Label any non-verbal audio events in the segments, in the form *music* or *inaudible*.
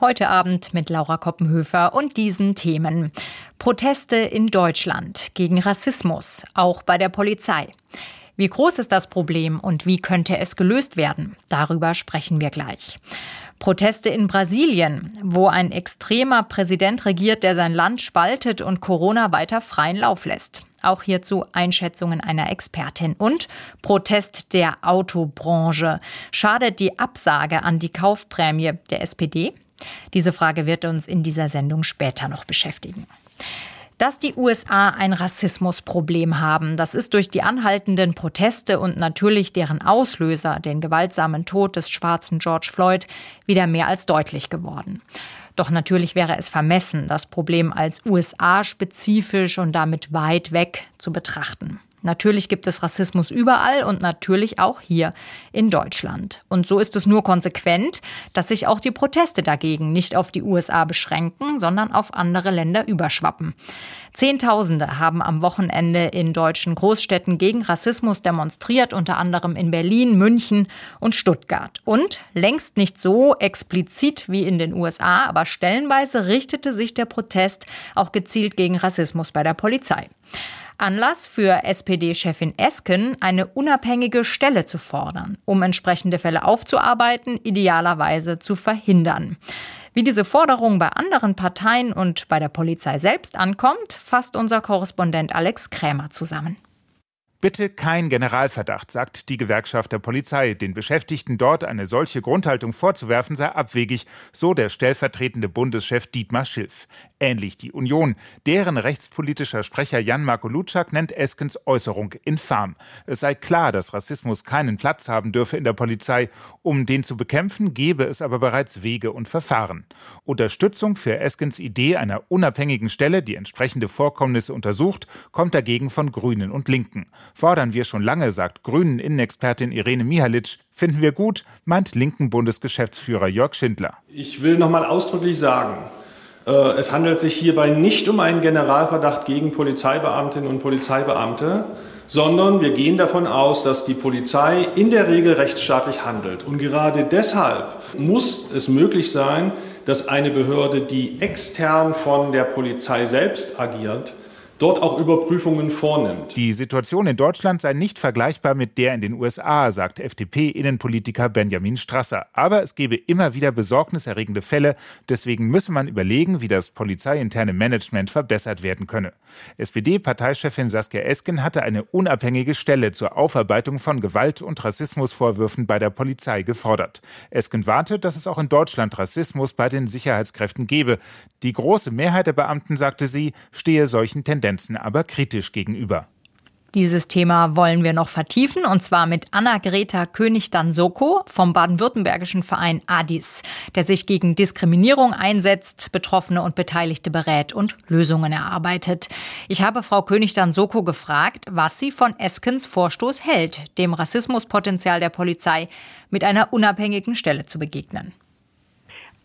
Heute Abend mit Laura Koppenhöfer und diesen Themen. Proteste in Deutschland gegen Rassismus, auch bei der Polizei. Wie groß ist das Problem und wie könnte es gelöst werden? Darüber sprechen wir gleich. Proteste in Brasilien, wo ein extremer Präsident regiert, der sein Land spaltet und Corona weiter freien Lauf lässt. Auch hierzu Einschätzungen einer Expertin. Und Protest der Autobranche. Schadet die Absage an die Kaufprämie der SPD? Diese Frage wird uns in dieser Sendung später noch beschäftigen. Dass die USA ein Rassismusproblem haben, das ist durch die anhaltenden Proteste und natürlich deren Auslöser, den gewaltsamen Tod des schwarzen George Floyd, wieder mehr als deutlich geworden. Doch natürlich wäre es vermessen, das Problem als USA-spezifisch und damit weit weg zu betrachten. Natürlich gibt es Rassismus überall und natürlich auch hier in Deutschland. Und so ist es nur konsequent, dass sich auch die Proteste dagegen nicht auf die USA beschränken, sondern auf andere Länder überschwappen. Zehntausende haben am Wochenende in deutschen Großstädten gegen Rassismus demonstriert, unter anderem in Berlin, München und Stuttgart. Und längst nicht so explizit wie in den USA, aber stellenweise richtete sich der Protest auch gezielt gegen Rassismus bei der Polizei. Anlass für SPD-Chefin Esken, eine unabhängige Stelle zu fordern, um entsprechende Fälle aufzuarbeiten, idealerweise zu verhindern. Wie diese Forderung bei anderen Parteien und bei der Polizei selbst ankommt, fasst unser Korrespondent Alex Krämer zusammen. Bitte kein Generalverdacht, sagt die Gewerkschaft der Polizei. Den Beschäftigten dort eine solche Grundhaltung vorzuwerfen sei abwegig, so der stellvertretende Bundeschef Dietmar Schilf. Ähnlich die Union. Deren rechtspolitischer Sprecher Jan-Marco Lutschak nennt Eskens Äußerung infam. Es sei klar, dass Rassismus keinen Platz haben dürfe in der Polizei. Um den zu bekämpfen, gebe es aber bereits Wege und Verfahren. Unterstützung für Eskens Idee einer unabhängigen Stelle, die entsprechende Vorkommnisse untersucht, kommt dagegen von Grünen und Linken. Fordern wir schon lange, sagt Grünen Innenexpertin Irene Mihalic. Finden wir gut, meint linken Bundesgeschäftsführer Jörg Schindler. Ich will noch mal ausdrücklich sagen, äh, es handelt sich hierbei nicht um einen Generalverdacht gegen Polizeibeamtinnen und Polizeibeamte, sondern wir gehen davon aus, dass die Polizei in der Regel rechtsstaatlich handelt. Und gerade deshalb muss es möglich sein, dass eine Behörde, die extern von der Polizei selbst agiert, dort auch Überprüfungen vornimmt. Die Situation in Deutschland sei nicht vergleichbar mit der in den USA, sagt FDP-Innenpolitiker Benjamin Strasser. Aber es gebe immer wieder besorgniserregende Fälle. Deswegen müsse man überlegen, wie das polizeiinterne Management verbessert werden könne. SPD-Parteichefin Saskia Esken hatte eine unabhängige Stelle zur Aufarbeitung von Gewalt- und Rassismusvorwürfen bei der Polizei gefordert. Esken wartet, dass es auch in Deutschland Rassismus bei den Sicherheitskräften gebe. Die große Mehrheit der Beamten, sagte sie, stehe solchen Tendenzen Tendenzen aber kritisch gegenüber. Dieses Thema wollen wir noch vertiefen und zwar mit Anna-Greta König-Dansoko vom baden-württembergischen Verein ADIS, der sich gegen Diskriminierung einsetzt, Betroffene und Beteiligte berät und Lösungen erarbeitet. Ich habe Frau König-Dansoko gefragt, was sie von Eskens Vorstoß hält, dem Rassismuspotenzial der Polizei mit einer unabhängigen Stelle zu begegnen.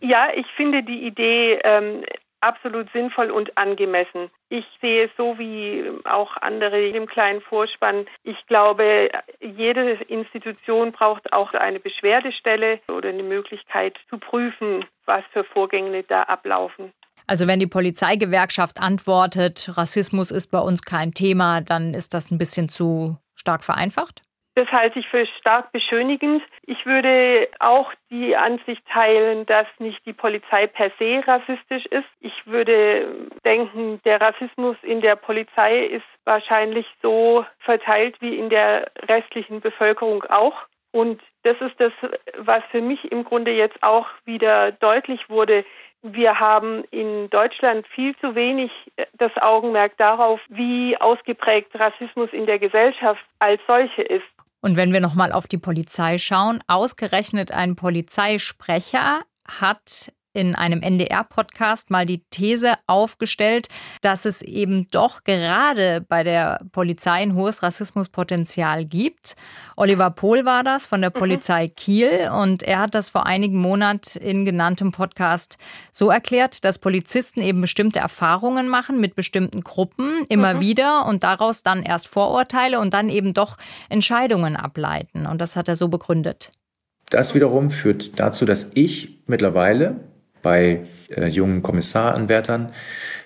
Ja, ich finde die Idee ähm, absolut sinnvoll und angemessen. Ich sehe es so wie auch andere im kleinen Vorspann. Ich glaube, jede Institution braucht auch eine Beschwerdestelle oder eine Möglichkeit zu prüfen, was für Vorgänge da ablaufen. Also wenn die Polizeigewerkschaft antwortet, Rassismus ist bei uns kein Thema, dann ist das ein bisschen zu stark vereinfacht? Das halte ich für stark beschönigend. Ich würde auch die Ansicht teilen, dass nicht die Polizei per se rassistisch ist. Ich würde denken, der Rassismus in der Polizei ist wahrscheinlich so verteilt wie in der restlichen Bevölkerung auch. Und das ist das, was für mich im Grunde jetzt auch wieder deutlich wurde. Wir haben in Deutschland viel zu wenig das Augenmerk darauf, wie ausgeprägt Rassismus in der Gesellschaft als solche ist. Und wenn wir nochmal auf die Polizei schauen, ausgerechnet ein Polizeisprecher hat in einem NDR-Podcast mal die These aufgestellt, dass es eben doch gerade bei der Polizei ein hohes Rassismuspotenzial gibt. Oliver Pohl war das von der mhm. Polizei Kiel und er hat das vor einigen Monaten in genanntem Podcast so erklärt, dass Polizisten eben bestimmte Erfahrungen machen mit bestimmten Gruppen immer mhm. wieder und daraus dann erst Vorurteile und dann eben doch Entscheidungen ableiten. Und das hat er so begründet. Das wiederum führt dazu, dass ich mittlerweile bei äh, jungen Kommissaranwärtern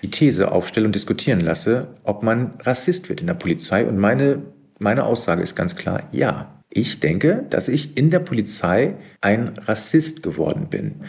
die These aufstelle und diskutieren lasse, ob man Rassist wird in der Polizei. Und meine, meine Aussage ist ganz klar, ja. Ich denke, dass ich in der Polizei ein Rassist geworden bin.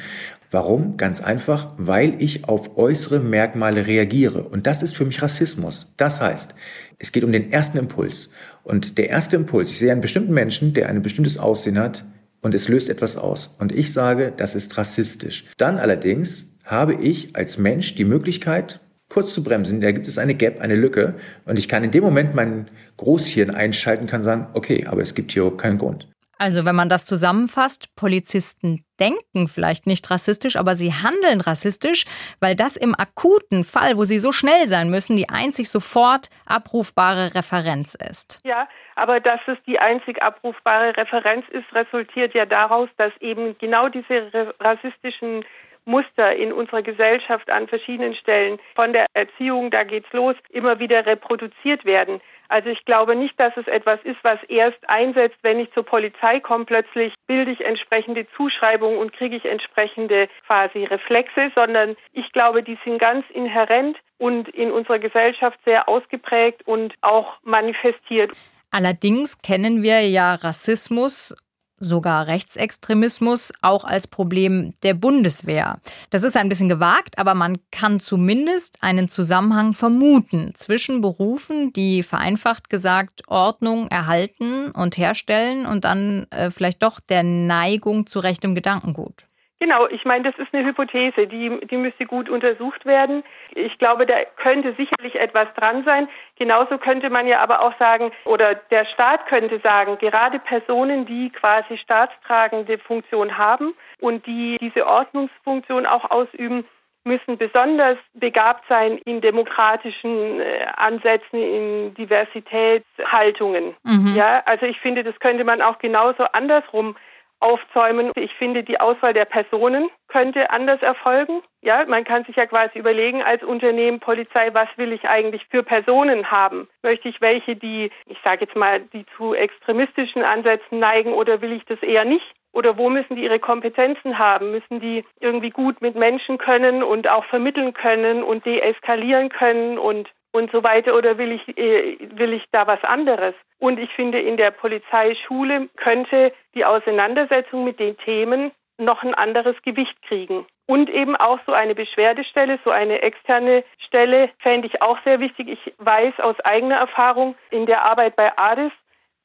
Warum? Ganz einfach, weil ich auf äußere Merkmale reagiere. Und das ist für mich Rassismus. Das heißt, es geht um den ersten Impuls. Und der erste Impuls, ich sehe einen bestimmten Menschen, der ein bestimmtes Aussehen hat und es löst etwas aus. Und ich sage, das ist rassistisch. Dann allerdings habe ich als Mensch die Möglichkeit, kurz zu bremsen. Da gibt es eine Gap, eine Lücke. Und ich kann in dem Moment mein Großhirn einschalten, kann sagen, okay, aber es gibt hier keinen Grund. Also wenn man das zusammenfasst, Polizisten denken vielleicht nicht rassistisch, aber sie handeln rassistisch, weil das im akuten Fall, wo sie so schnell sein müssen, die einzig sofort abrufbare Referenz ist. Ja, aber dass es die einzig abrufbare Referenz ist, resultiert ja daraus, dass eben genau diese rassistischen Muster in unserer Gesellschaft an verschiedenen Stellen, von der Erziehung, da geht's los, immer wieder reproduziert werden. Also ich glaube nicht, dass es etwas ist, was erst einsetzt, wenn ich zur Polizei komme, plötzlich bilde ich entsprechende Zuschreibungen und kriege ich entsprechende quasi Reflexe, sondern ich glaube, die sind ganz inhärent und in unserer Gesellschaft sehr ausgeprägt und auch manifestiert. Allerdings kennen wir ja Rassismus sogar Rechtsextremismus auch als Problem der Bundeswehr. Das ist ein bisschen gewagt, aber man kann zumindest einen Zusammenhang vermuten zwischen Berufen, die vereinfacht gesagt Ordnung erhalten und herstellen und dann äh, vielleicht doch der Neigung zu rechtem Gedankengut. Genau, ich meine, das ist eine Hypothese, die, die müsste gut untersucht werden. Ich glaube, da könnte sicherlich etwas dran sein. Genauso könnte man ja aber auch sagen, oder der Staat könnte sagen, gerade Personen, die quasi staatstragende Funktion haben und die diese Ordnungsfunktion auch ausüben, müssen besonders begabt sein in demokratischen äh, Ansätzen, in Diversitätshaltungen. Mhm. Ja, also ich finde, das könnte man auch genauso andersrum aufzäumen. Ich finde, die Auswahl der Personen könnte anders erfolgen. Ja, man kann sich ja quasi überlegen als Unternehmen, Polizei, was will ich eigentlich für Personen haben? Möchte ich welche, die, ich sage jetzt mal, die zu extremistischen Ansätzen neigen oder will ich das eher nicht? Oder wo müssen die ihre Kompetenzen haben? Müssen die irgendwie gut mit Menschen können und auch vermitteln können und deeskalieren können und und so weiter oder will ich äh, will ich da was anderes? Und ich finde in der Polizeischule könnte die Auseinandersetzung mit den Themen noch ein anderes Gewicht kriegen. Und eben auch so eine Beschwerdestelle, so eine externe Stelle fände ich auch sehr wichtig. Ich weiß aus eigener Erfahrung in der Arbeit bei ADIS,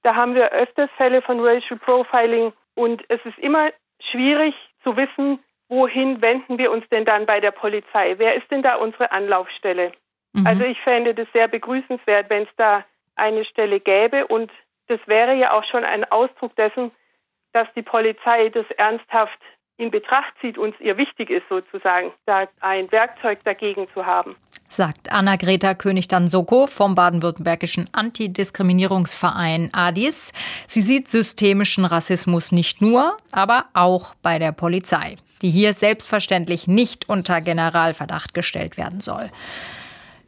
da haben wir öfters Fälle von Racial Profiling und es ist immer schwierig zu wissen, wohin wenden wir uns denn dann bei der Polizei? Wer ist denn da unsere Anlaufstelle? Mhm. Also ich fände das sehr begrüßenswert, wenn es da eine Stelle gäbe. Und das wäre ja auch schon ein Ausdruck dessen, dass die Polizei das ernsthaft in Betracht zieht und es ihr wichtig ist, sozusagen, da ein Werkzeug dagegen zu haben. Sagt Anna-Greta König-Dansoko vom baden-württembergischen Antidiskriminierungsverein ADIS. Sie sieht systemischen Rassismus nicht nur, aber auch bei der Polizei, die hier selbstverständlich nicht unter Generalverdacht gestellt werden soll.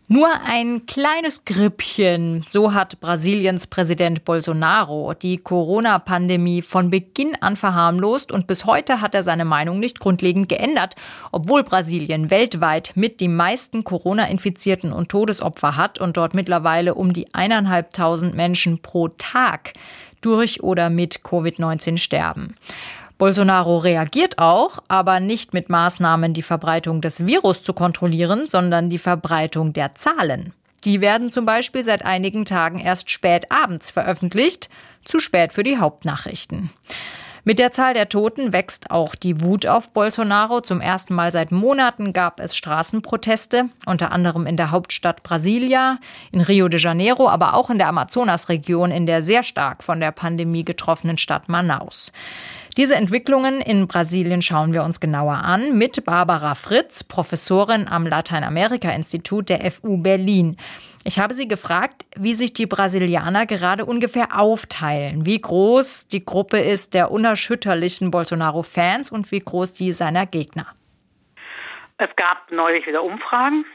Nur ein kleines Grüppchen, so hat Brasiliens Präsident Bolsonaro die Corona-Pandemie von Beginn an verharmlost und bis heute hat er seine Meinung nicht grundlegend geändert, obwohl Brasilien weltweit mit die meisten Corona-Infizierten und Todesopfer hat und dort mittlerweile um die eineinhalbtausend Menschen pro Tag durch oder mit Covid-19 sterben. Bolsonaro reagiert auch, aber nicht mit Maßnahmen, die Verbreitung des Virus zu kontrollieren, sondern die Verbreitung der Zahlen. Die werden zum Beispiel seit einigen Tagen erst spät abends veröffentlicht, zu spät für die Hauptnachrichten. Mit der Zahl der Toten wächst auch die Wut auf Bolsonaro. Zum ersten Mal seit Monaten gab es Straßenproteste, unter anderem in der Hauptstadt Brasilia, in Rio de Janeiro, aber auch in der Amazonasregion, in der sehr stark von der Pandemie getroffenen Stadt Manaus. Diese Entwicklungen in Brasilien schauen wir uns genauer an mit Barbara Fritz, Professorin am Lateinamerika-Institut der FU Berlin. Ich habe sie gefragt, wie sich die Brasilianer gerade ungefähr aufteilen, wie groß die Gruppe ist der unerschütterlichen Bolsonaro-Fans und wie groß die seiner Gegner. Es gab neulich wieder Umfragen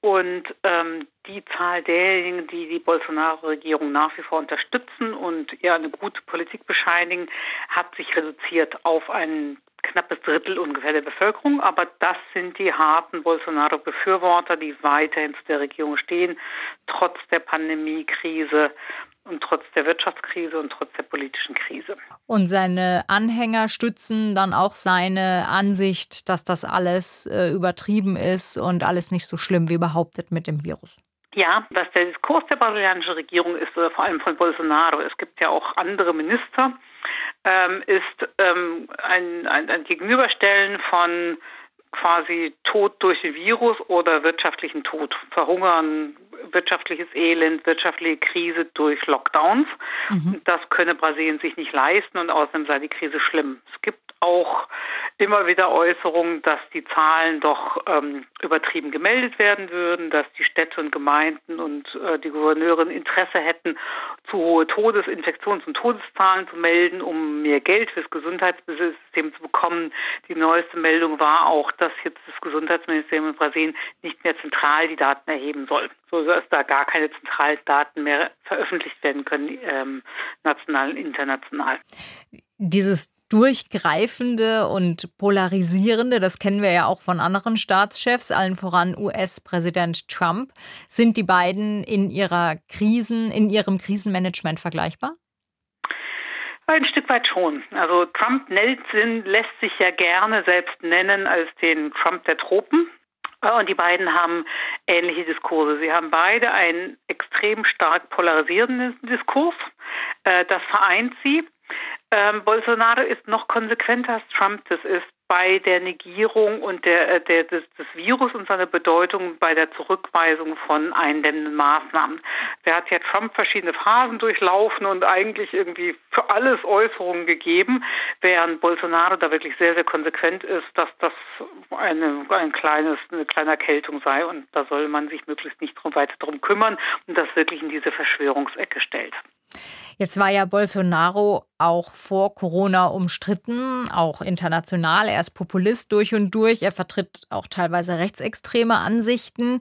und ähm, die Zahl derjenigen, die die Bolsonaro-Regierung nach wie vor unterstützen und ihr eine gute Politik bescheinigen, hat sich reduziert auf einen knappes Drittel ungefähr der Bevölkerung, aber das sind die harten Bolsonaro-Befürworter, die weiterhin zu der Regierung stehen, trotz der Pandemiekrise und trotz der Wirtschaftskrise und trotz der politischen Krise. Und seine Anhänger stützen dann auch seine Ansicht, dass das alles äh, übertrieben ist und alles nicht so schlimm wie behauptet mit dem Virus. Ja, was der Diskurs der brasilianischen Regierung ist, oder vor allem von Bolsonaro, es gibt ja auch andere Minister, ähm, ist ähm, ein, ein, ein Gegenüberstellen von quasi Tod durch Virus oder wirtschaftlichen Tod, Verhungern, wirtschaftliches Elend, wirtschaftliche Krise durch Lockdowns. Mhm. Das könne Brasilien sich nicht leisten und außerdem sei die Krise schlimm. Es gibt auch immer wieder Äußerungen, dass die Zahlen doch ähm, übertrieben gemeldet werden würden, dass die Städte und Gemeinden und äh, die Gouverneurin Interesse hätten, zu hohe Todes-, Infektions- und Todeszahlen zu melden, um mehr Geld fürs Gesundheitssystem zu bekommen. Die neueste Meldung war auch, dass jetzt das Gesundheitsministerium in Brasilien nicht mehr zentral die Daten erheben soll, so dass da gar keine zentralen Daten mehr veröffentlicht werden können, ähm, national und international. Dieses durchgreifende und polarisierende, das kennen wir ja auch von anderen Staatschefs, allen voran US-Präsident Trump. Sind die beiden in ihrer Krisen, in ihrem Krisenmanagement vergleichbar? Ein Stück weit schon. Also Trump Nelson lässt sich ja gerne selbst nennen als den Trump der Tropen. Und die beiden haben ähnliche Diskurse. Sie haben beide einen extrem stark polarisierenden Diskurs. Äh, das vereint sie. Ähm, Bolsonaro ist noch konsequenter als Trump das ist bei der Negierung und der, äh, der des, des Virus und seiner Bedeutung bei der Zurückweisung von eindämmenden Maßnahmen. Der hat ja Trump verschiedene Phasen durchlaufen und eigentlich irgendwie für alles Äußerungen gegeben, während Bolsonaro da wirklich sehr, sehr konsequent ist, dass das eine, ein kleines, eine kleine Erkältung sei und da soll man sich möglichst nicht weiter drum kümmern und das wirklich in diese Verschwörungsecke stellt. Jetzt war ja Bolsonaro auch vor Corona umstritten, auch international. Er ist Populist durch und durch. Er vertritt auch teilweise rechtsextreme Ansichten.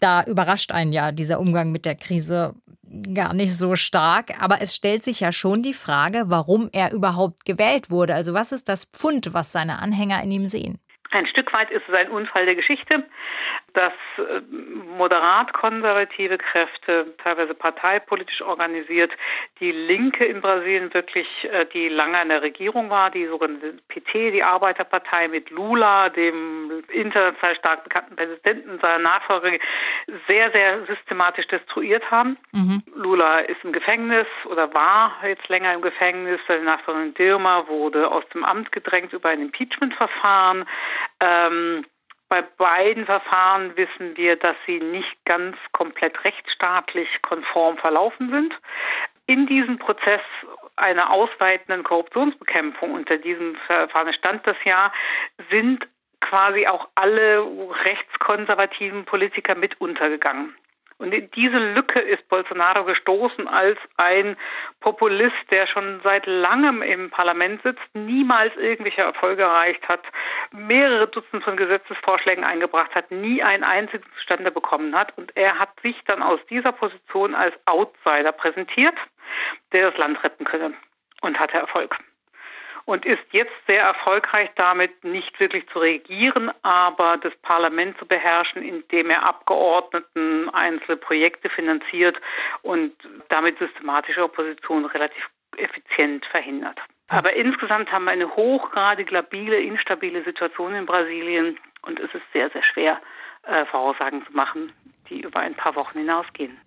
Da überrascht einen ja dieser Umgang mit der Krise gar nicht so stark. Aber es stellt sich ja schon die Frage, warum er überhaupt gewählt wurde. Also was ist das Pfund, was seine Anhänger in ihm sehen? Ein Stück weit ist es ein Unfall der Geschichte, dass äh, moderat-konservative Kräfte, teilweise parteipolitisch organisiert, die Linke in Brasilien wirklich, äh, die lange an der Regierung war, die sogenannte PT, die Arbeiterpartei mit Lula, dem international stark bekannten Präsidenten, seiner Nachfolger, sehr, sehr systematisch destruiert haben. Mhm. Lula ist im Gefängnis oder war jetzt länger im Gefängnis. Seine Nachfolgerin Dilma wurde aus dem Amt gedrängt über ein Impeachment-Verfahren. Ähm, bei beiden Verfahren wissen wir, dass sie nicht ganz komplett rechtsstaatlich konform verlaufen sind. In diesem Prozess einer ausweitenden Korruptionsbekämpfung unter diesem Verfahren stand das ja, sind quasi auch alle rechtskonservativen Politiker mit untergegangen. Und in diese Lücke ist Bolsonaro gestoßen als ein Populist, der schon seit langem im Parlament sitzt, niemals irgendwelche Erfolge erreicht hat, mehrere Dutzend von Gesetzesvorschlägen eingebracht hat, nie einen einzigen zustande bekommen hat. Und er hat sich dann aus dieser Position als Outsider präsentiert, der das Land retten könne und hatte Erfolg und ist jetzt sehr erfolgreich damit, nicht wirklich zu regieren, aber das Parlament zu beherrschen, indem er Abgeordneten einzelne Projekte finanziert und damit systematische Opposition relativ effizient verhindert. Aber insgesamt haben wir eine hochgradig labile, instabile Situation in Brasilien und es ist sehr, sehr schwer, äh, Voraussagen zu machen, die über ein paar Wochen hinausgehen.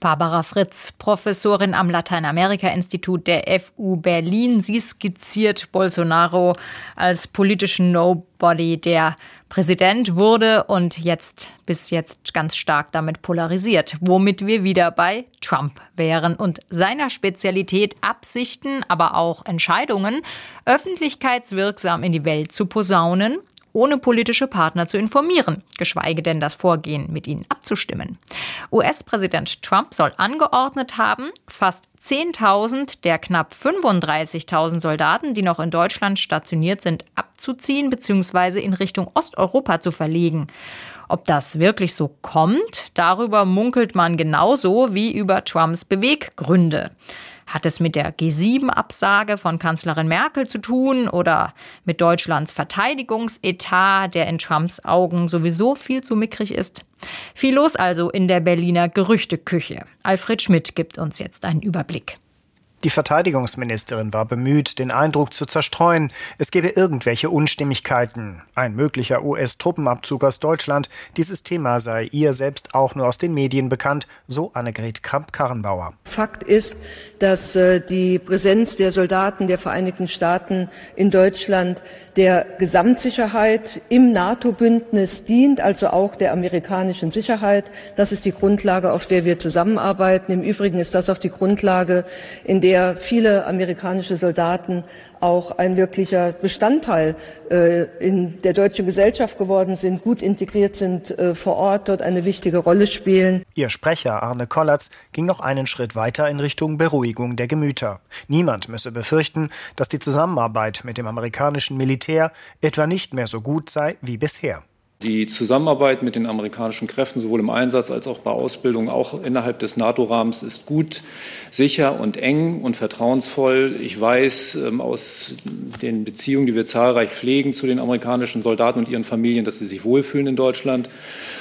Barbara Fritz, Professorin am Lateinamerika-Institut der FU Berlin. Sie skizziert Bolsonaro als politischen Nobody, der Präsident wurde und jetzt bis jetzt ganz stark damit polarisiert, womit wir wieder bei Trump wären und seiner Spezialität Absichten, aber auch Entscheidungen öffentlichkeitswirksam in die Welt zu posaunen ohne politische Partner zu informieren, geschweige denn das Vorgehen mit ihnen abzustimmen. US-Präsident Trump soll angeordnet haben, fast 10.000 der knapp 35.000 Soldaten, die noch in Deutschland stationiert sind, abzuziehen bzw. in Richtung Osteuropa zu verlegen. Ob das wirklich so kommt, darüber munkelt man genauso wie über Trumps Beweggründe. Hat es mit der G7-Absage von Kanzlerin Merkel zu tun oder mit Deutschlands Verteidigungsetat, der in Trumps Augen sowieso viel zu mickrig ist? Viel los also in der Berliner Gerüchteküche. Alfred Schmidt gibt uns jetzt einen Überblick. Die Verteidigungsministerin war bemüht, den Eindruck zu zerstreuen, es gebe irgendwelche Unstimmigkeiten. Ein möglicher US-Truppenabzug aus Deutschland, dieses Thema sei ihr selbst auch nur aus den Medien bekannt, so Annegret Kramp-Karrenbauer. Fakt ist, dass äh, die Präsenz der Soldaten der Vereinigten Staaten in Deutschland der Gesamtsicherheit im NATO-Bündnis dient, also auch der amerikanischen Sicherheit. Das ist die Grundlage, auf der wir zusammenarbeiten. Im Übrigen ist das auch die Grundlage, in der viele amerikanische Soldaten auch ein wirklicher Bestandteil äh, in der deutschen Gesellschaft geworden sind, gut integriert sind äh, vor Ort, dort eine wichtige Rolle spielen. Ihr Sprecher Arne Kollatz ging noch einen Schritt weiter in Richtung Beruhigung der Gemüter. Niemand müsse befürchten, dass die Zusammenarbeit mit dem amerikanischen Militär etwa nicht mehr so gut sei wie bisher. Die Zusammenarbeit mit den amerikanischen Kräften sowohl im Einsatz als auch bei Ausbildung, auch innerhalb des NATO-Rahmens, ist gut, sicher und eng und vertrauensvoll. Ich weiß ähm, aus den Beziehungen, die wir zahlreich pflegen zu den amerikanischen Soldaten und ihren Familien, dass sie sich wohlfühlen in Deutschland.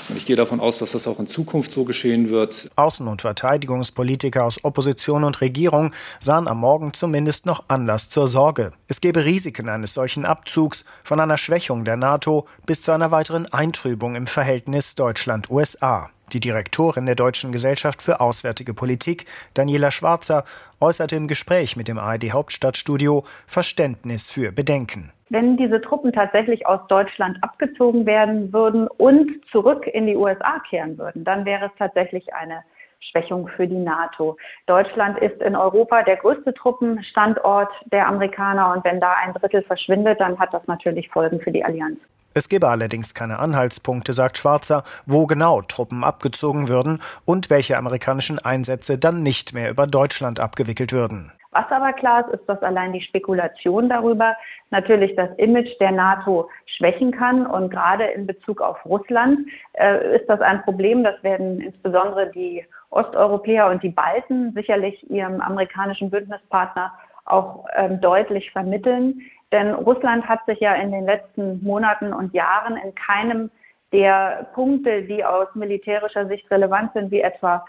Und ich gehe davon aus, dass das auch in Zukunft so geschehen wird. Außen- und Verteidigungspolitiker aus Opposition und Regierung sahen am Morgen zumindest noch Anlass zur Sorge. Es gäbe Risiken eines solchen Abzugs, von einer Schwächung der NATO bis zu einer weiteren Eintrübung im Verhältnis Deutschland-USA. Die Direktorin der Deutschen Gesellschaft für Auswärtige Politik, Daniela Schwarzer, äußerte im Gespräch mit dem ARD Hauptstadtstudio Verständnis für Bedenken. Wenn diese Truppen tatsächlich aus Deutschland abgezogen werden würden und zurück in die USA kehren würden, dann wäre es tatsächlich eine Schwächung für die NATO. Deutschland ist in Europa der größte Truppenstandort der Amerikaner und wenn da ein Drittel verschwindet, dann hat das natürlich Folgen für die Allianz. Es gebe allerdings keine Anhaltspunkte, sagt Schwarzer, wo genau Truppen abgezogen würden und welche amerikanischen Einsätze dann nicht mehr über Deutschland abgewickelt würden. Was aber klar ist, ist, dass allein die Spekulation darüber natürlich das Image der NATO schwächen kann. Und gerade in Bezug auf Russland äh, ist das ein Problem. Das werden insbesondere die Osteuropäer und die Balten sicherlich ihrem amerikanischen Bündnispartner auch ähm, deutlich vermitteln. Denn Russland hat sich ja in den letzten Monaten und Jahren in keinem der Punkte, die aus militärischer Sicht relevant sind, wie etwa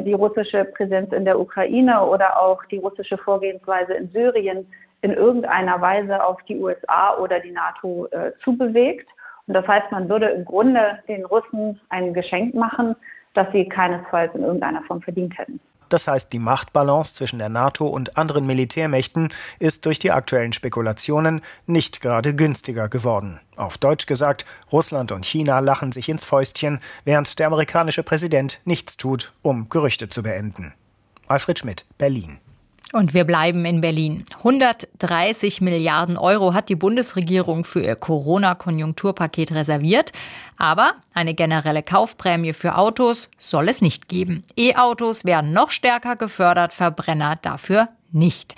die russische Präsenz in der Ukraine oder auch die russische Vorgehensweise in Syrien, in irgendeiner Weise auf die USA oder die NATO äh, zubewegt. Und das heißt, man würde im Grunde den Russen ein Geschenk machen, das sie keinesfalls in irgendeiner Form verdient hätten. Das heißt, die Machtbalance zwischen der NATO und anderen Militärmächten ist durch die aktuellen Spekulationen nicht gerade günstiger geworden. Auf Deutsch gesagt, Russland und China lachen sich ins Fäustchen, während der amerikanische Präsident nichts tut, um Gerüchte zu beenden. Alfred Schmidt, Berlin. Und wir bleiben in Berlin. 130 Milliarden Euro hat die Bundesregierung für ihr Corona-Konjunkturpaket reserviert. Aber eine generelle Kaufprämie für Autos soll es nicht geben. E-Autos werden noch stärker gefördert, Verbrenner dafür nicht.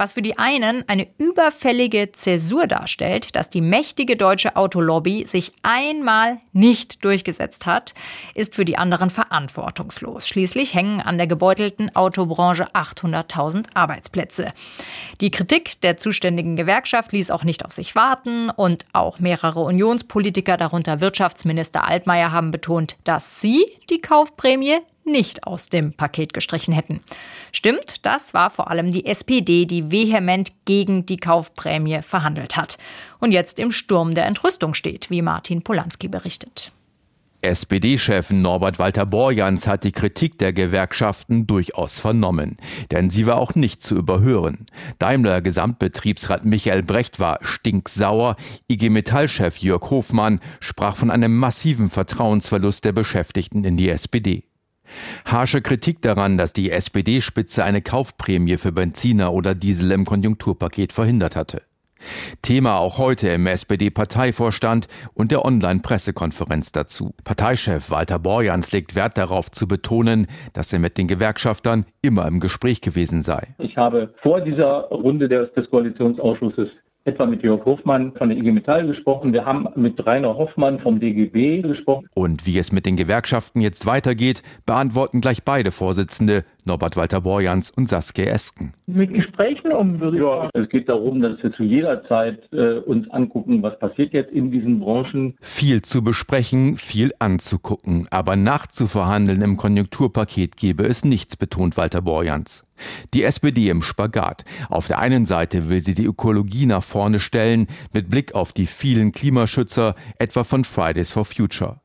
Was für die einen eine überfällige Zäsur darstellt, dass die mächtige deutsche Autolobby sich einmal nicht durchgesetzt hat, ist für die anderen verantwortungslos. Schließlich hängen an der gebeutelten Autobranche 800.000 Arbeitsplätze. Die Kritik der zuständigen Gewerkschaft ließ auch nicht auf sich warten und auch mehrere Unionspolitiker, darunter Wirtschaftsminister Altmaier, haben betont, dass sie die Kaufprämie nicht aus dem Paket gestrichen hätten. Stimmt, das war vor allem die SPD, die vehement gegen die Kaufprämie verhandelt hat und jetzt im Sturm der Entrüstung steht, wie Martin Polanski berichtet. SPD-Chef Norbert Walter Borjans hat die Kritik der Gewerkschaften durchaus vernommen, denn sie war auch nicht zu überhören. Daimler Gesamtbetriebsrat Michael Brecht war stinksauer, IG Metall-Chef Jörg Hofmann sprach von einem massiven Vertrauensverlust der Beschäftigten in die SPD. Harsche Kritik daran, dass die SPD-Spitze eine Kaufprämie für Benziner oder Diesel im Konjunkturpaket verhindert hatte. Thema auch heute im SPD-Parteivorstand und der Online-Pressekonferenz dazu. Parteichef Walter Borjans legt Wert darauf zu betonen, dass er mit den Gewerkschaftern immer im Gespräch gewesen sei. Ich habe vor dieser Runde des, Koalitionsausschusses etwa mit Jörg Hofmann von der IG Metall gesprochen. Wir haben mit Rainer Hoffmann vom DGB gesprochen. Und wie es mit den Gewerkschaften jetzt weitergeht, beantworten gleich beide Vorsitzende Norbert Walter Borjans und Saskia Esken. Mit Gesprächen um, würde ich ja, Es geht darum, dass wir zu jeder Zeit äh, uns angucken, was passiert jetzt in diesen Branchen. Viel zu besprechen, viel anzugucken, aber nachzuverhandeln im Konjunkturpaket gebe es nichts, betont Walter Borjans. Die SPD im Spagat. Auf der einen Seite will sie die Ökologie nach vorne stellen, mit Blick auf die vielen Klimaschützer, etwa von Fridays for Future.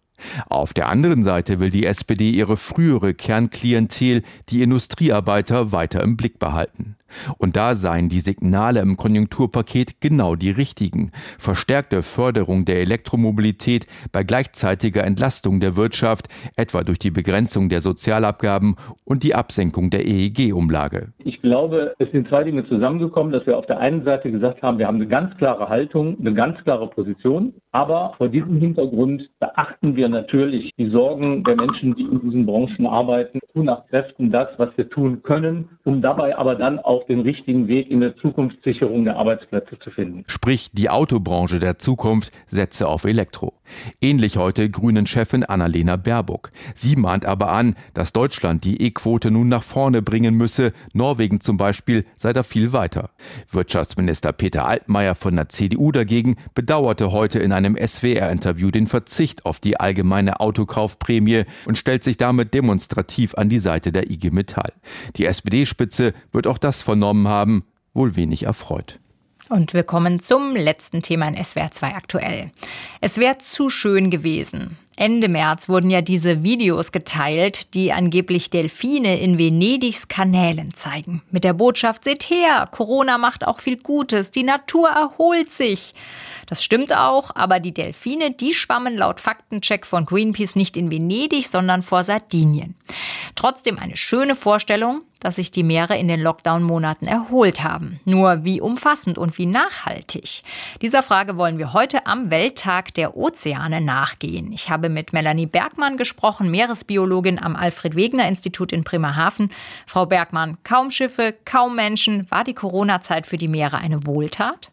Auf der anderen Seite will die SPD ihre frühere Kernklientel, die Industriearbeiter, weiter im Blick behalten. Und da seien die Signale im Konjunkturpaket genau die richtigen. Verstärkte Förderung der Elektromobilität bei gleichzeitiger Entlastung der Wirtschaft, etwa durch die Begrenzung der Sozialabgaben und die Absenkung der EEG-Umlage. Ich glaube, es sind zwei Dinge zusammengekommen, dass wir auf der einen Seite gesagt haben, wir haben eine ganz klare Haltung, eine ganz klare Position, aber vor diesem Hintergrund beachten wir natürlich die Sorgen der Menschen, die in diesen Branchen arbeiten, tun nach Kräften das, was wir tun können, um dabei aber dann auch den richtigen Weg in der Zukunftssicherung der Arbeitsplätze zu finden. Sprich, die Autobranche der Zukunft setze auf Elektro. Ähnlich heute Grünen-Chefin Annalena Baerbock. Sie mahnt aber an, dass Deutschland die E-Quote nun nach vorne bringen müsse. Norwegen zum Beispiel sei da viel weiter. Wirtschaftsminister Peter Altmaier von der CDU dagegen bedauerte heute in einem SWR-Interview den Verzicht auf die allgemeine Autokaufprämie und stellt sich damit demonstrativ an die Seite der IG Metall. Die SPD-Spitze wird auch das vernommen haben, wohl wenig erfreut. Und wir kommen zum letzten Thema in SWR 2 aktuell. Es wäre zu schön gewesen. Ende März wurden ja diese Videos geteilt, die angeblich Delfine in Venedigs Kanälen zeigen. Mit der Botschaft, seht her, Corona macht auch viel Gutes, die Natur erholt sich. Das stimmt auch, aber die Delfine, die schwammen laut Faktencheck von Greenpeace nicht in Venedig, sondern vor Sardinien. Trotzdem eine schöne Vorstellung, dass sich die Meere in den Lockdown-Monaten erholt haben. Nur wie umfassend und wie nachhaltig? Dieser Frage wollen wir heute am Welttag der Ozeane nachgehen. Ich habe mit Melanie Bergmann gesprochen, Meeresbiologin am Alfred-Wegener-Institut in Bremerhaven. Frau Bergmann, kaum Schiffe, kaum Menschen. War die Corona-Zeit für die Meere eine Wohltat?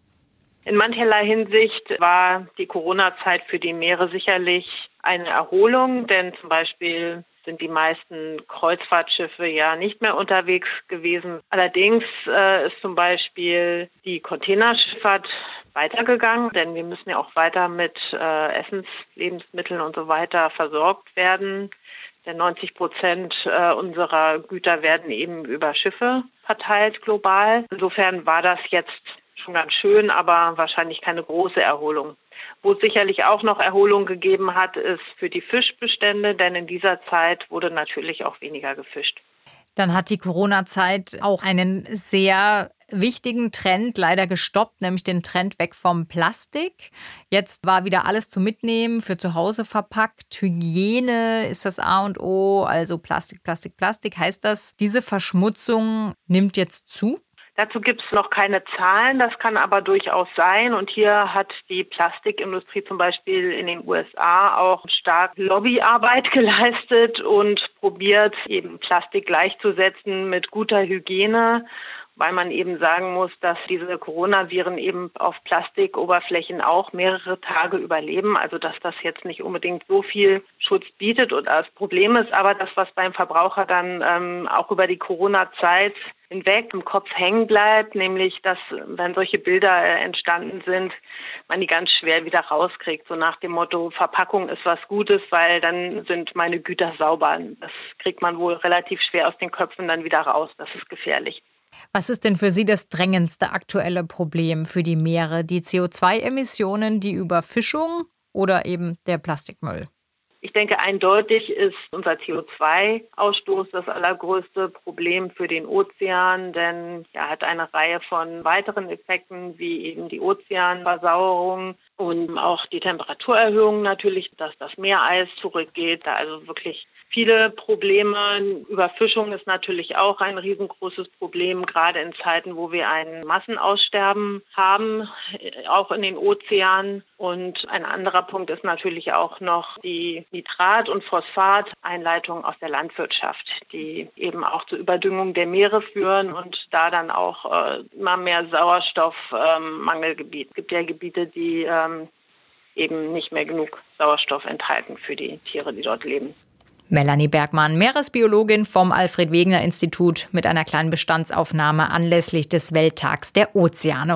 In mancherlei Hinsicht war die Corona-Zeit für die Meere sicherlich eine Erholung, denn zum Beispiel sind die meisten Kreuzfahrtschiffe ja nicht mehr unterwegs gewesen. Allerdings äh, ist zum Beispiel die Containerschifffahrt weitergegangen, denn wir müssen ja auch weiter mit äh, Essenslebensmitteln und so weiter versorgt werden. Denn 90 Prozent äh, unserer Güter werden eben über Schiffe verteilt global. Insofern war das jetzt schon ganz schön, aber wahrscheinlich keine große Erholung. Wo es sicherlich auch noch Erholung gegeben hat, ist für die Fischbestände, denn in dieser Zeit wurde natürlich auch weniger gefischt. Dann hat die Corona-Zeit auch einen sehr wichtigen Trend leider gestoppt, nämlich den Trend weg vom Plastik. Jetzt war wieder alles zu mitnehmen, für zu Hause verpackt. Hygiene ist das A und O, also Plastik, Plastik, Plastik. Heißt das, diese Verschmutzung nimmt jetzt zu? Dazu gibt es noch keine Zahlen, das kann aber durchaus sein. Und hier hat die Plastikindustrie zum Beispiel in den USA auch stark Lobbyarbeit *laughs* geleistet und probiert, eben Plastik gleichzusetzen mit guter Hygiene weil man eben sagen muss, dass diese Coronaviren eben auf Plastikoberflächen auch mehrere Tage überleben. Also dass das jetzt nicht unbedingt so viel Schutz bietet. Und das Problem ist aber das, was beim Verbraucher dann ähm, auch über die Corona-Zeit hinweg im Kopf hängen bleibt, nämlich dass, wenn solche Bilder äh, entstanden sind, man die ganz schwer wieder rauskriegt. So nach dem Motto, Verpackung ist was Gutes, weil dann sind meine Güter sauber. Das kriegt man wohl relativ schwer aus den Köpfen dann wieder raus. Das ist gefährlich. Was ist denn für Sie das drängendste aktuelle Problem für die Meere? Die CO2-Emissionen, die Überfischung oder eben der Plastikmüll? Ich denke, eindeutig ist unser CO2-Ausstoß das allergrößte Problem für den Ozean, denn er hat eine Reihe von weiteren Effekten, wie eben die Ozeanversauerung und auch die Temperaturerhöhung natürlich, dass das Meereis zurückgeht, da also wirklich viele Probleme. Überfischung ist natürlich auch ein riesengroßes Problem, gerade in Zeiten, wo wir ein Massenaussterben haben, auch in den Ozeanen. Und ein anderer Punkt ist natürlich auch noch die Nitrat- und Phosphateinleitung aus der Landwirtschaft, die eben auch zur Überdüngung der Meere führen und da dann auch äh, immer mehr Sauerstoffmangelgebiet. Ähm, es gibt ja Gebiete, die ähm, eben nicht mehr genug Sauerstoff enthalten für die Tiere, die dort leben. Melanie Bergmann, Meeresbiologin vom Alfred Wegener Institut mit einer kleinen Bestandsaufnahme anlässlich des Welttags der Ozeane.